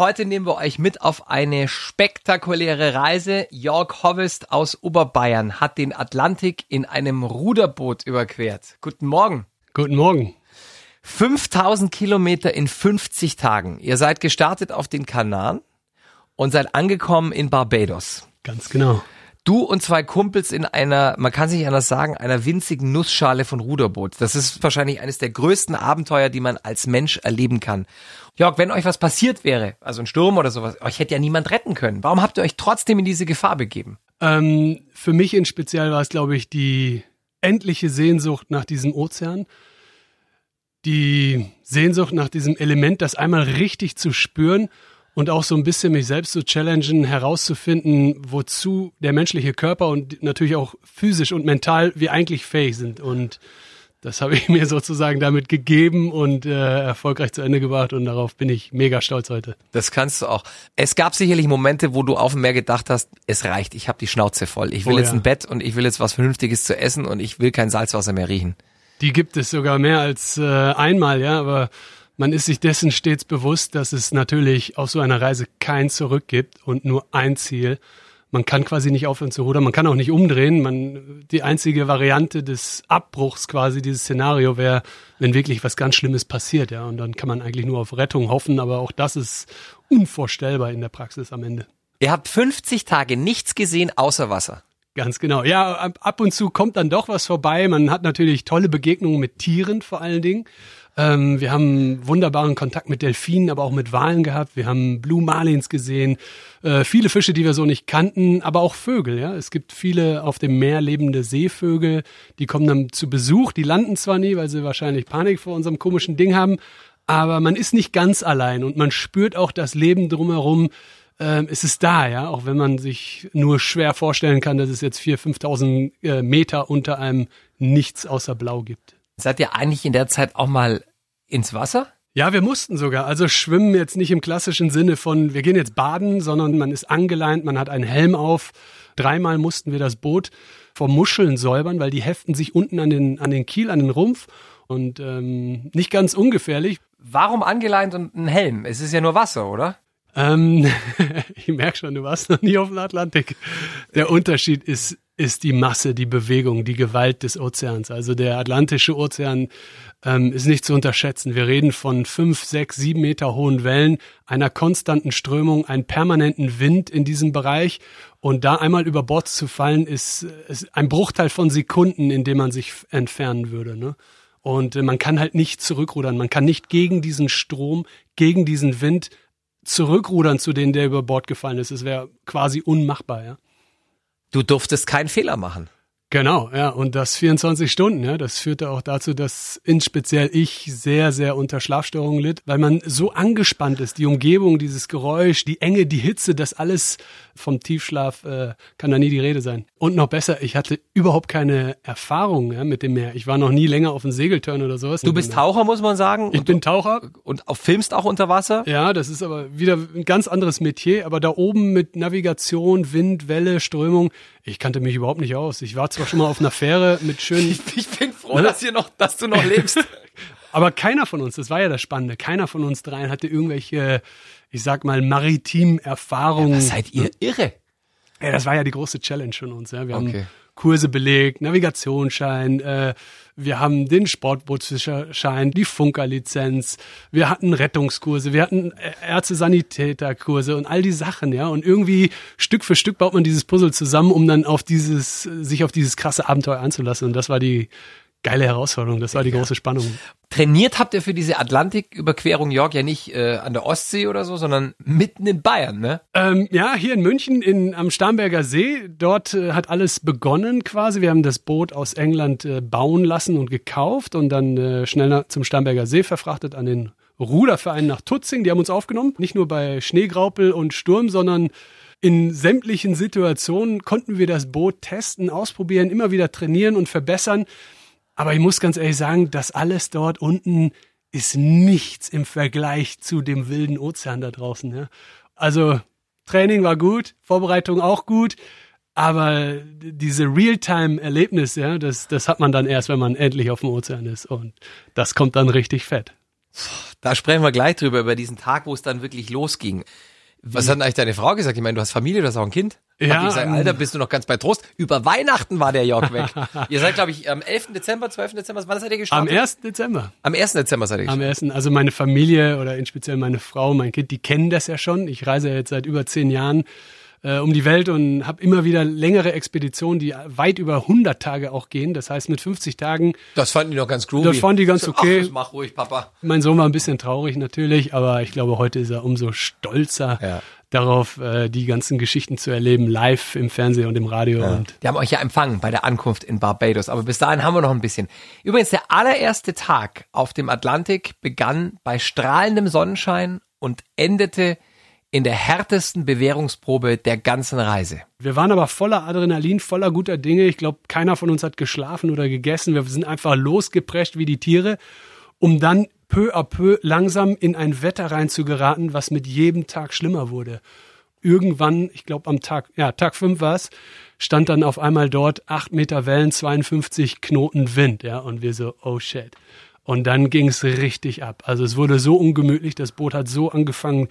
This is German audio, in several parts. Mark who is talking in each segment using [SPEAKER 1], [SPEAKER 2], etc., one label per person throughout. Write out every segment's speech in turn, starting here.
[SPEAKER 1] Heute nehmen wir euch mit auf eine spektakuläre Reise. Jörg Hovest aus Oberbayern hat den Atlantik in einem Ruderboot überquert. Guten Morgen.
[SPEAKER 2] Guten Morgen.
[SPEAKER 1] 5000 Kilometer in 50 Tagen. Ihr seid gestartet auf den Kanaren und seid angekommen in Barbados.
[SPEAKER 2] Ganz genau.
[SPEAKER 1] Du und zwei Kumpels in einer, man kann sich anders sagen, einer winzigen Nussschale von Ruderboot. Das ist wahrscheinlich eines der größten Abenteuer, die man als Mensch erleben kann. Jörg, wenn euch was passiert wäre, also ein Sturm oder sowas, euch hätte ja niemand retten können. Warum habt ihr euch trotzdem in diese Gefahr begeben?
[SPEAKER 2] Ähm, für mich in speziell war es, glaube ich, die endliche Sehnsucht nach diesem Ozean. Die Sehnsucht nach diesem Element, das einmal richtig zu spüren und auch so ein bisschen mich selbst zu challengen, herauszufinden, wozu der menschliche Körper und natürlich auch physisch und mental wir eigentlich fähig sind. Und das habe ich mir sozusagen damit gegeben und äh, erfolgreich zu Ende gebracht und darauf bin ich mega stolz heute.
[SPEAKER 1] Das kannst du auch. Es gab sicherlich Momente, wo du auf dem Meer gedacht hast, es reicht, ich habe die Schnauze voll. Ich will oh, jetzt ja. ein Bett und ich will jetzt was Vernünftiges zu essen und ich will kein Salzwasser mehr riechen.
[SPEAKER 2] Die gibt es sogar mehr als äh, einmal, ja, aber man ist sich dessen stets bewusst, dass es natürlich auf so einer Reise kein Zurück gibt und nur ein Ziel. Man kann quasi nicht aufhören zu rudern, man kann auch nicht umdrehen. Man, die einzige Variante des Abbruchs quasi, dieses Szenario wäre, wenn wirklich was ganz Schlimmes passiert, ja. Und dann kann man eigentlich nur auf Rettung hoffen, aber auch das ist unvorstellbar in der Praxis am Ende.
[SPEAKER 1] Ihr habt 50 Tage nichts gesehen außer Wasser.
[SPEAKER 2] Ganz genau. Ja, ab und zu kommt dann doch was vorbei. Man hat natürlich tolle Begegnungen mit Tieren vor allen Dingen. Ähm, wir haben wunderbaren Kontakt mit Delfinen, aber auch mit Walen gehabt. Wir haben Blue Marlins gesehen. Äh, viele Fische, die wir so nicht kannten, aber auch Vögel. Ja, es gibt viele auf dem Meer lebende Seevögel. Die kommen dann zu Besuch. Die landen zwar nie, weil sie wahrscheinlich Panik vor unserem komischen Ding haben, aber man ist nicht ganz allein und man spürt auch das Leben drumherum ähm, es ist da, ja, auch wenn man sich nur schwer vorstellen kann, dass es jetzt 4.000, 5.000 äh, Meter unter einem nichts außer Blau gibt.
[SPEAKER 1] Seid ihr eigentlich in der Zeit auch mal ins Wasser?
[SPEAKER 2] Ja, wir mussten sogar. Also schwimmen jetzt nicht im klassischen Sinne von, wir gehen jetzt baden, sondern man ist angeleint, man hat einen Helm auf. Dreimal mussten wir das Boot vor Muscheln säubern, weil die heften sich unten an den, an den Kiel, an den Rumpf. Und ähm, nicht ganz ungefährlich.
[SPEAKER 1] Warum angeleint und ein Helm? Es ist ja nur Wasser, oder?
[SPEAKER 2] Ähm, ich merke schon, du warst noch nie auf dem Atlantik. Der Unterschied ist, ist die Masse, die Bewegung, die Gewalt des Ozeans. Also der Atlantische Ozean ähm, ist nicht zu unterschätzen. Wir reden von fünf, sechs, sieben Meter hohen Wellen, einer konstanten Strömung, einem permanenten Wind in diesem Bereich. Und da einmal über Bord zu fallen, ist, ist ein Bruchteil von Sekunden, in dem man sich entfernen würde. Ne? Und äh, man kann halt nicht zurückrudern. Man kann nicht gegen diesen Strom, gegen diesen Wind zurückrudern zu denen, der über Bord gefallen ist. Es wäre quasi unmachbar, ja.
[SPEAKER 1] Du durftest keinen Fehler machen.
[SPEAKER 2] Genau, ja, und das 24 Stunden, ja, das führte auch dazu, dass in speziell ich sehr, sehr unter Schlafstörungen litt, weil man so angespannt ist, die Umgebung, dieses Geräusch, die Enge, die Hitze, das alles vom Tiefschlaf äh, kann da nie die Rede sein. Und noch besser, ich hatte überhaupt keine Erfahrung ja, mit dem Meer. Ich war noch nie länger auf einem Segeltörn oder sowas.
[SPEAKER 1] Du bist Taucher, muss man sagen.
[SPEAKER 2] Ich bin Taucher.
[SPEAKER 1] Und auch filmst auch unter Wasser?
[SPEAKER 2] Ja, das ist aber wieder ein ganz anderes Metier, aber da oben mit Navigation, Wind, Welle, Strömung, ich kannte mich überhaupt nicht aus. Ich war zwar schon mal auf einer Fähre mit schönen.
[SPEAKER 1] Ich, ich bin froh, ne? dass, noch, dass du noch lebst.
[SPEAKER 2] Aber keiner von uns, das war ja das Spannende, keiner von uns dreien hatte irgendwelche, ich sag mal, maritimen Erfahrungen. Ja,
[SPEAKER 1] seid ihr irre?
[SPEAKER 2] Ja, das war ja die große Challenge von uns. Ja. Wir okay. haben Kurse belegt, Navigationsschein, äh, wir haben den Sportbootsfischerschein, die Funkerlizenz, wir hatten Rettungskurse, wir hatten Ärzte-Sanitäterkurse und all die Sachen, ja. Und irgendwie Stück für Stück baut man dieses Puzzle zusammen, um dann auf dieses, sich auf dieses krasse Abenteuer einzulassen. Und das war die geile Herausforderung, das war die große Spannung.
[SPEAKER 1] Trainiert habt ihr für diese Atlantiküberquerung York ja nicht äh, an der Ostsee oder so, sondern mitten in Bayern, ne?
[SPEAKER 2] Ähm, ja, hier in München in, am Starnberger See. Dort äh, hat alles begonnen quasi. Wir haben das Boot aus England äh, bauen lassen und gekauft und dann äh, schnell zum Starnberger See verfrachtet an den Ruderverein nach Tutzing. Die haben uns aufgenommen. Nicht nur bei Schneegraupel und Sturm, sondern in sämtlichen Situationen konnten wir das Boot testen, ausprobieren, immer wieder trainieren und verbessern. Aber ich muss ganz ehrlich sagen, das alles dort unten ist nichts im Vergleich zu dem wilden Ozean da draußen. Ja. Also Training war gut, Vorbereitung auch gut, aber diese Realtime-Erlebnis, ja, das, das hat man dann erst, wenn man endlich auf dem Ozean ist und das kommt dann richtig fett.
[SPEAKER 1] Da sprechen wir gleich drüber, über diesen Tag, wo es dann wirklich losging. Was hat denn eigentlich deine Frau gesagt? Ich meine, du hast Familie, du hast auch ein Kind.
[SPEAKER 2] Ja,
[SPEAKER 1] Hat die gesagt, Alter, bist du noch ganz bei Trost? Über Weihnachten war der Jörg weg. ihr seid, glaube ich, am 11. Dezember, 12. Dezember, wann seid ihr
[SPEAKER 2] Am
[SPEAKER 1] gestartet?
[SPEAKER 2] 1. Dezember.
[SPEAKER 1] Am 1. Dezember seid ihr
[SPEAKER 2] Am
[SPEAKER 1] gestartet.
[SPEAKER 2] ersten, also meine Familie oder in speziell meine Frau, mein Kind, die kennen das ja schon. Ich reise ja jetzt seit über zehn Jahren äh, um die Welt und habe immer wieder längere Expeditionen, die weit über 100 Tage auch gehen. Das heißt, mit 50 Tagen,
[SPEAKER 1] Das fanden die noch ganz groovy.
[SPEAKER 2] Das fanden die ganz okay.
[SPEAKER 1] Ach, mach ruhig, Papa.
[SPEAKER 2] mein Sohn war ein bisschen traurig natürlich, aber ich glaube, heute ist er umso stolzer
[SPEAKER 1] Ja.
[SPEAKER 2] darauf, äh, die ganzen Geschichten zu erleben, live im Fernsehen und im Radio. Und
[SPEAKER 1] Die haben euch ja empfangen bei der Ankunft in Barbados, aber bis dahin haben wir noch ein bisschen. Übrigens, der allererste Tag auf dem Atlantik begann bei strahlendem Sonnenschein und endete in der härtesten Bewährungsprobe der ganzen Reise.
[SPEAKER 2] Wir waren aber voller Adrenalin, voller guter Dinge. Ich glaube, keiner von uns hat geschlafen oder gegessen. Wir sind einfach losgeprescht wie die Tiere, um dann peu à peu langsam in ein Wetter reinzugeraten, was mit jedem Tag schlimmer wurde. Irgendwann, ich glaube am Tag, ja, Tag fünf war es, stand dann auf einmal dort acht Meter Wellen, 52 Knoten Wind, ja, und wir so, oh shit. Und dann ging es richtig ab. Also es wurde so ungemütlich, das Boot hat so angefangen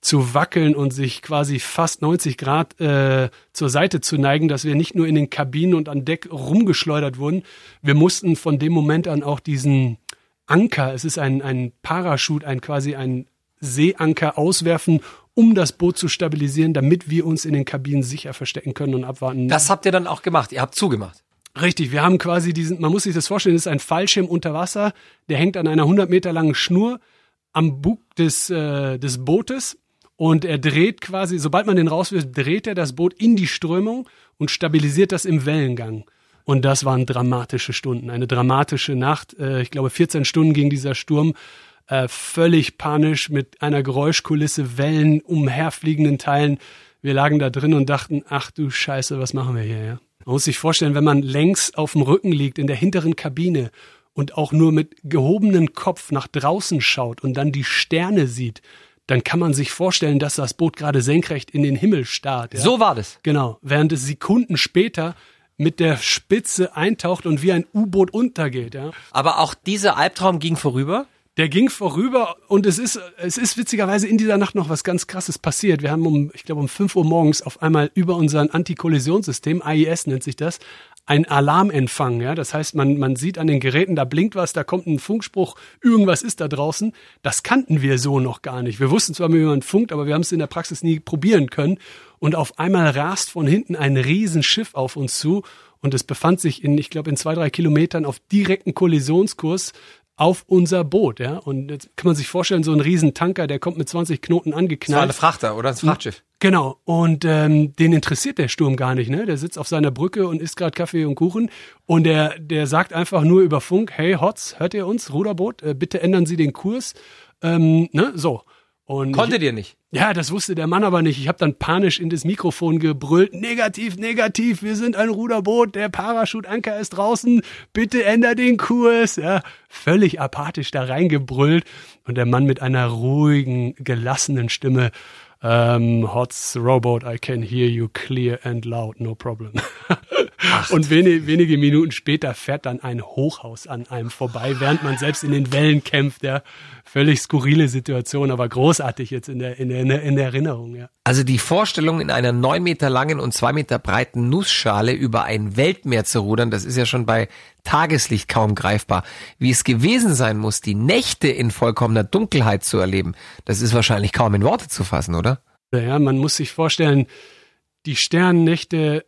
[SPEAKER 2] zu wackeln und sich quasi fast 90 Grad äh, zur Seite zu neigen, dass wir nicht nur in den Kabinen und an Deck rumgeschleudert wurden, wir mussten von dem Moment an auch diesen Anker, es ist ein, ein Parachut, ein quasi ein Seeanker auswerfen, um das Boot zu stabilisieren, damit wir uns in den Kabinen sicher verstecken können und abwarten.
[SPEAKER 1] Das habt ihr dann auch gemacht. Ihr habt zugemacht.
[SPEAKER 2] Richtig, wir haben quasi diesen, man muss sich das vorstellen, das ist ein Fallschirm unter Wasser, der hängt an einer 100 Meter langen Schnur am Bug des, äh, des Bootes und er dreht quasi, sobald man den rauswirft, dreht er das Boot in die Strömung und stabilisiert das im Wellengang. Und das waren dramatische Stunden, eine dramatische Nacht. Äh, ich glaube, 14 Stunden ging dieser Sturm. Äh, völlig panisch mit einer Geräuschkulisse, Wellen, umherfliegenden Teilen. Wir lagen da drin und dachten, ach du Scheiße, was machen wir hier? Ja? Man muss sich vorstellen, wenn man längs auf dem Rücken liegt in der hinteren Kabine und auch nur mit gehobenem Kopf nach draußen schaut und dann die Sterne sieht, dann kann man sich vorstellen, dass das Boot gerade senkrecht in den Himmel starrt. Ja?
[SPEAKER 1] So war das.
[SPEAKER 2] Genau, während es Sekunden später mit der Spitze eintaucht und wie ein U-Boot untergeht. Ja?
[SPEAKER 1] Aber auch dieser Albtraum ging vorüber.
[SPEAKER 2] Der ging vorüber und es ist, es ist witzigerweise in dieser Nacht noch was ganz Krasses passiert. Wir haben um, ich glaube, um 5 Uhr morgens auf einmal über unseren Antikollisionssystem, AIS nennt sich das, ein Alarm empfangen. Ja? Das heißt, man, man sieht an den Geräten, da blinkt was, da kommt ein Funkspruch, irgendwas ist da draußen. Das kannten wir so noch gar nicht. Wir wussten zwar, wie man funkt, aber wir haben es in der Praxis nie probieren können. Und auf einmal rast von hinten ein Riesenschiff auf uns zu und es befand sich in, ich glaube, in zwei, drei Kilometern auf direkten Kollisionskurs auf unser Boot, ja. Und jetzt kann man sich vorstellen, so ein Riesentanker, der kommt mit 20 Knoten
[SPEAKER 1] Das war
[SPEAKER 2] angeknallt.
[SPEAKER 1] eine Frachter oder ein Frachtschiff.
[SPEAKER 2] Genau. Und ähm, den interessiert der Sturm gar nicht, ne? Der sitzt auf seiner Brücke und isst gerade Kaffee und Kuchen. Und der, der sagt einfach nur über Funk, hey Hotz, hört ihr uns, Ruderboot, äh, bitte ändern Sie den Kurs. Ähm, ne? So. Und
[SPEAKER 1] Konntet ihr nicht?
[SPEAKER 2] ja, das wusste der Mann aber nicht. Ich habe dann panisch in das Mikrofon gebrüllt. Negativ, negativ, wir sind ein Ruderboot, der Parachutanker ist draußen, bitte änder den Kurs. Ja, völlig apathisch da reingebrüllt. Und der Mann mit einer ruhigen, gelassenen Stimme. Ähm, Hots Robot, I can hear you clear and loud, no problem. Und wenige, wenige Minuten später fährt dann ein Hochhaus an einem vorbei, während man selbst in den Wellen kämpft. Ja, völlig skurrile Situation, aber großartig jetzt in der, in der, in der Erinnerung. Ja.
[SPEAKER 1] Also die Vorstellung, in einer neun Meter langen und zwei Meter breiten Nussschale über ein Weltmeer zu rudern, das ist ja schon bei Tageslicht kaum greifbar. Wie es gewesen sein muss, die Nächte in vollkommener Dunkelheit zu erleben, das ist wahrscheinlich kaum in Worte zu fassen, oder?
[SPEAKER 2] Ja, man muss sich vorstellen, die Sternennächte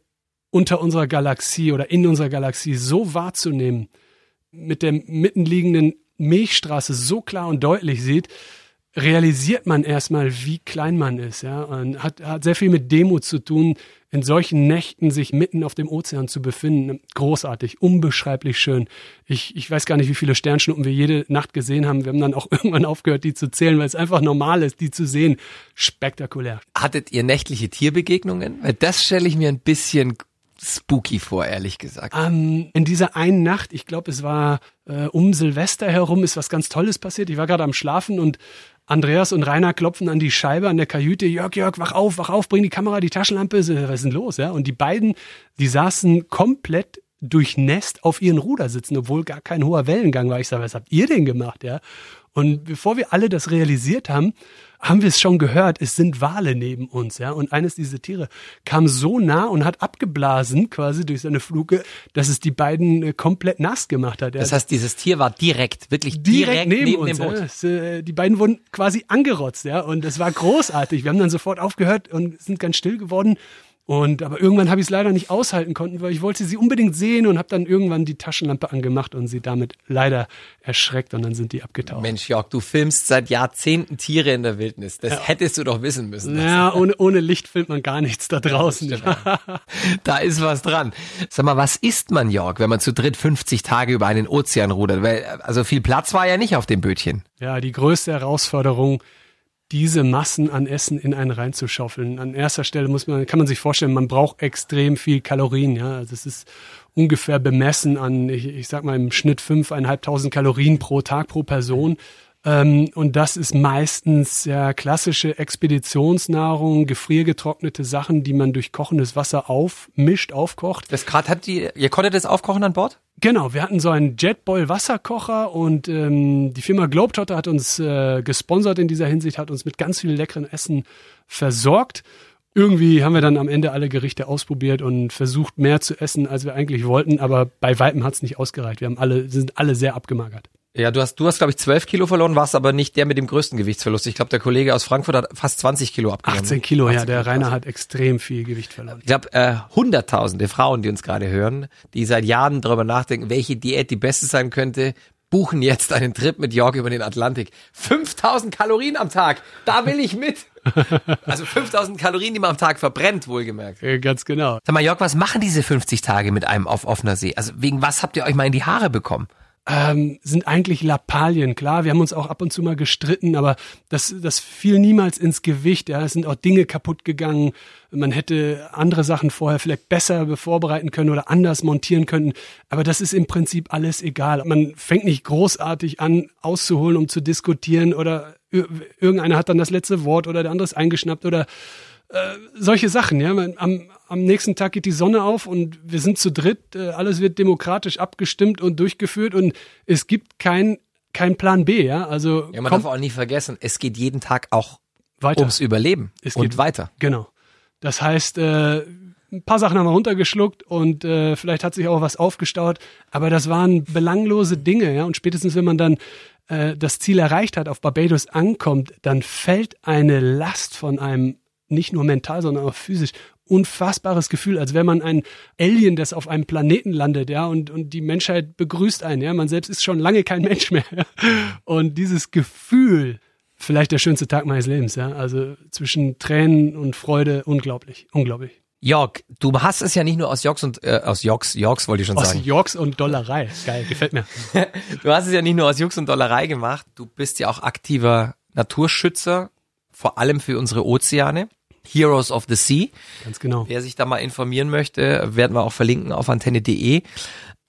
[SPEAKER 2] unter unserer Galaxie oder in unserer Galaxie so wahrzunehmen, mit der mittenliegenden Milchstraße so klar und deutlich sieht, realisiert man erstmal, wie klein man ist, ja, und hat, hat sehr viel mit Demut zu tun, in solchen Nächten sich mitten auf dem Ozean zu befinden. Großartig, unbeschreiblich schön. Ich, ich weiß gar nicht, wie viele Sternschnuppen wir jede Nacht gesehen haben. Wir haben dann auch irgendwann aufgehört, die zu zählen, weil es einfach normal ist, die zu sehen. Spektakulär.
[SPEAKER 1] Hattet ihr nächtliche Tierbegegnungen? Weil das stelle ich mir ein bisschen spooky vor, ehrlich gesagt.
[SPEAKER 2] Ähm, in dieser einen Nacht, ich glaube, es war äh, um Silvester herum, ist was ganz Tolles passiert. Ich war gerade am Schlafen und Andreas und Rainer klopfen an die Scheibe an der Kajüte. Jörg, Jörg, wach auf, wach auf, bring die Kamera, die Taschenlampe. Was ist denn los? Ja? Und die beiden, die saßen komplett durchnässt auf ihren Ruder sitzen, obwohl gar kein hoher Wellengang war. Ich sage, was habt ihr denn gemacht? Ja? Und bevor wir alle das realisiert haben, haben wir es schon gehört, es sind Wale neben uns, ja. Und eines dieser Tiere kam so nah und hat abgeblasen quasi durch seine Fluge, dass es die beiden äh, komplett nass gemacht hat.
[SPEAKER 1] Das heißt, dieses Tier war direkt, wirklich direkt, direkt neben, neben, uns, dem Boot. Ja.
[SPEAKER 2] Es, äh, die beiden wurden quasi angerotzt, ja. Und es war großartig. Wir haben dann sofort aufgehört und sind ganz still geworden. Und aber irgendwann habe ich es leider nicht aushalten konnten, weil ich wollte sie unbedingt sehen und habe dann irgendwann die Taschenlampe angemacht und sie damit leider erschreckt und dann sind die abgetaucht.
[SPEAKER 1] Mensch, Jörg, du filmst seit Jahrzehnten Tiere in der Wildnis. Das ja. hättest du doch wissen müssen.
[SPEAKER 2] Ja, ohne, ohne Licht filmt man gar nichts da draußen.
[SPEAKER 1] Da ist was dran. Sag mal, was isst man, Jörg, wenn man zu dritt 50 Tage über einen Ozean rudert? Weil, also viel Platz war ja nicht auf dem Bötchen.
[SPEAKER 2] Ja, die größte Herausforderung diese Massen an Essen in einen reinzuschaufeln. An erster Stelle muss man, kann man sich vorstellen, man braucht extrem viel Kalorien, ja. Also es ist ungefähr bemessen an, ich, ich sag mal im Schnitt fünfeinhalbtausend Kalorien pro Tag pro Person. Ähm, und das ist meistens ja klassische Expeditionsnahrung, gefriergetrocknete Sachen, die man durch kochendes Wasser aufmischt, aufkocht.
[SPEAKER 1] Das gerade hat die, ihr konntet das aufkochen an Bord?
[SPEAKER 2] Genau, wir hatten so einen Jetboil Wasserkocher und ähm, die Firma Globetrotter hat uns äh, gesponsert in dieser Hinsicht, hat uns mit ganz viel leckeren Essen versorgt. Irgendwie haben wir dann am Ende alle Gerichte ausprobiert und versucht mehr zu essen, als wir eigentlich wollten, aber bei weitem hat es nicht ausgereicht. Wir haben alle, sind alle sehr abgemagert.
[SPEAKER 1] Ja, du hast, du hast, glaube ich, zwölf Kilo verloren, warst aber nicht der mit dem größten Gewichtsverlust. Ich glaube, der Kollege aus Frankfurt hat fast 20 Kilo abgenommen.
[SPEAKER 2] 18 Kilo, 18 ja, der Kilo Rainer hat extrem viel Gewicht verloren.
[SPEAKER 1] Ich glaube, äh, hunderttausende Frauen, die uns gerade hören, die seit Jahren darüber nachdenken, welche Diät die beste sein könnte, buchen jetzt einen Trip mit Jörg über den Atlantik. 5000 Kalorien am Tag, da will ich mit. Also 5000 Kalorien, die man am Tag verbrennt, wohlgemerkt.
[SPEAKER 2] Ja, ganz genau.
[SPEAKER 1] Sag mal, Jörg, was machen diese 50 Tage mit einem auf offener See? Also wegen was habt ihr euch mal in die Haare bekommen?
[SPEAKER 2] Ähm, sind eigentlich Lappalien. Klar, wir haben uns auch ab und zu mal gestritten, aber das, das fiel niemals ins Gewicht. Ja, es sind auch Dinge kaputt gegangen. Man hätte andere Sachen vorher vielleicht besser vorbereiten können oder anders montieren können. Aber das ist im Prinzip alles egal. Man fängt nicht großartig an, auszuholen, um zu diskutieren oder irgendeiner hat dann das letzte Wort oder der andere ist eingeschnappt oder äh, solche Sachen, ja. Am, am nächsten Tag geht die Sonne auf und wir sind zu dritt, äh, alles wird demokratisch abgestimmt und durchgeführt und es gibt kein, kein Plan B, ja. Also
[SPEAKER 1] ja, man darf auch nicht vergessen, es geht jeden Tag auch weiter. ums Überleben
[SPEAKER 2] es und geht weiter. Genau. Das heißt, äh, ein paar Sachen haben wir runtergeschluckt und äh, vielleicht hat sich auch was aufgestaut, aber das waren belanglose Dinge, ja. Und spätestens wenn man dann äh, das Ziel erreicht hat, auf Barbados ankommt, dann fällt eine Last von einem nicht nur mental, sondern auch physisch unfassbares Gefühl, als wäre man ein Alien, das auf einem Planeten landet, ja, und, und die Menschheit begrüßt einen, ja, man selbst ist schon lange kein Mensch mehr. Ja? Und dieses Gefühl, vielleicht der schönste Tag meines Lebens, ja, also zwischen Tränen und Freude, unglaublich, unglaublich.
[SPEAKER 1] Jörg, du hast es ja nicht nur aus Jocks und äh, aus Jocks, Jocks wollte ich schon
[SPEAKER 2] aus
[SPEAKER 1] sagen.
[SPEAKER 2] Aus Jocks und Dollerei. Geil, gefällt mir.
[SPEAKER 1] du hast es ja nicht nur aus Jux und Dollerei gemacht, du bist ja auch aktiver Naturschützer, vor allem für unsere Ozeane. Heroes of the Sea.
[SPEAKER 2] Ganz genau.
[SPEAKER 1] Wer sich da mal informieren möchte, werden wir auch verlinken auf antenne.de.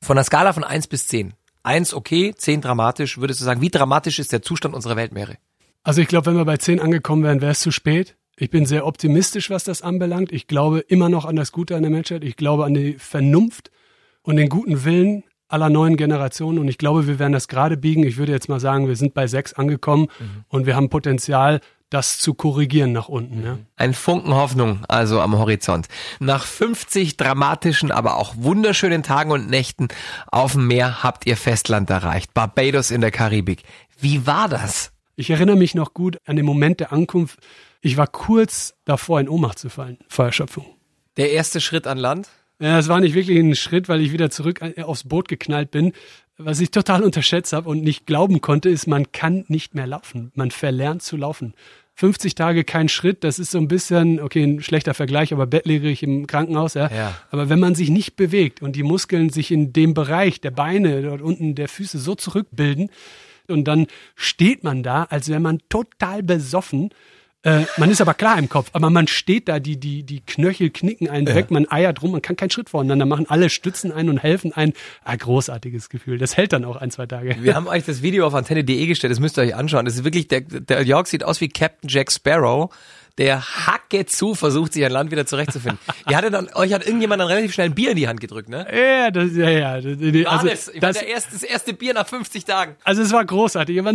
[SPEAKER 1] Von der Skala von eins bis zehn. Eins okay, zehn dramatisch. Würdest du sagen, wie dramatisch ist der Zustand unserer Weltmeere?
[SPEAKER 2] Also ich glaube, wenn wir bei zehn angekommen wären, wäre es zu spät. Ich bin sehr optimistisch, was das anbelangt. Ich glaube immer noch an das Gute an der Menschheit. Ich glaube an die Vernunft und den guten Willen aller neuen Generationen. Und ich glaube, wir werden das gerade biegen. Ich würde jetzt mal sagen, wir sind bei sechs angekommen mhm. und wir haben Potenzial, das zu korrigieren nach unten. Ja.
[SPEAKER 1] Ein Funken Hoffnung also am Horizont. Nach 50 dramatischen, aber auch wunderschönen Tagen und Nächten auf dem Meer habt ihr Festland erreicht. Barbados in der Karibik. Wie war das?
[SPEAKER 2] Ich erinnere mich noch gut an den Moment der Ankunft. Ich war kurz davor, in Ohnmacht zu fallen vor Erschöpfung.
[SPEAKER 1] Der erste Schritt an Land?
[SPEAKER 2] Ja, es war nicht wirklich ein Schritt, weil ich wieder zurück aufs Boot geknallt bin. Was ich total unterschätzt habe und nicht glauben konnte, ist, man kann nicht mehr laufen. Man verlernt zu laufen. 50 Tage kein Schritt, das ist so ein bisschen, okay, ein schlechter Vergleich, aber bettlägerig im Krankenhaus, ja. ja. Aber wenn man sich nicht bewegt und die Muskeln sich in dem Bereich der Beine, dort unten der Füße so zurückbilden, und dann steht man da, als wäre man total besoffen äh, man ist aber klar im Kopf, aber man steht da, die, die, die Knöchel knicken einen ja. weg, man eiert rum, man kann keinen Schritt voneinander machen, alle stützen ein und helfen ein. Ah, großartiges Gefühl. Das hält dann auch ein, zwei Tage.
[SPEAKER 1] Wir haben euch das Video auf antenne.de gestellt, das müsst ihr euch anschauen. Das ist wirklich, der, der Jörg sieht aus wie Captain Jack Sparrow der Hacke zu versucht, sich an Land wieder zurechtzufinden. Ihr hattet dann, euch hat irgendjemand dann relativ schnell ein Bier in die Hand gedrückt, ne?
[SPEAKER 2] Ja, das, ja, ja. Also,
[SPEAKER 1] war das, ich das, der erste, das erste Bier nach 50 Tagen.
[SPEAKER 2] Also es war großartig, aber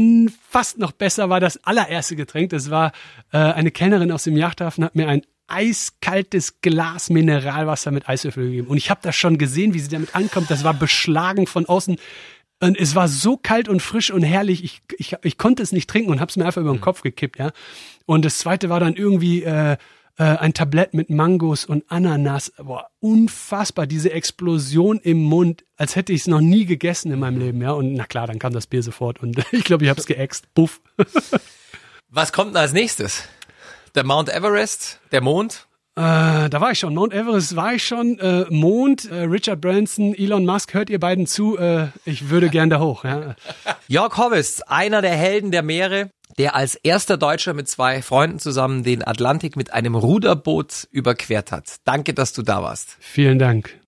[SPEAKER 2] fast noch besser war das allererste Getränk. Das war äh, eine Kellnerin aus dem Yachthafen, hat mir ein eiskaltes Glas Mineralwasser mit Eiswürfel gegeben. Und ich habe das schon gesehen, wie sie damit ankommt. Das war beschlagen von außen. Und es war so kalt und frisch und herrlich. Ich, ich, ich konnte es nicht trinken und habe es mir einfach über den mhm. Kopf gekippt, ja. Und das zweite war dann irgendwie äh, äh, ein Tablett mit Mangos und Ananas. Boah, unfassbar, diese Explosion im Mund, als hätte ich es noch nie gegessen in meinem Leben, ja. Und na klar, dann kam das Bier sofort und ich glaube, ich habe es geäxt. Puff.
[SPEAKER 1] Was kommt denn als nächstes? Der Mount Everest, der Mond?
[SPEAKER 2] Äh, da war ich schon. Mount Everest war ich schon. Äh, Mond, äh, Richard Branson, Elon Musk, hört ihr beiden zu? Äh, ich würde gern da hoch. Ja.
[SPEAKER 1] Jörg Hobbes, einer der Helden der Meere, der als erster Deutscher mit zwei Freunden zusammen den Atlantik mit einem Ruderboot überquert hat. Danke, dass du da warst.
[SPEAKER 2] Vielen Dank.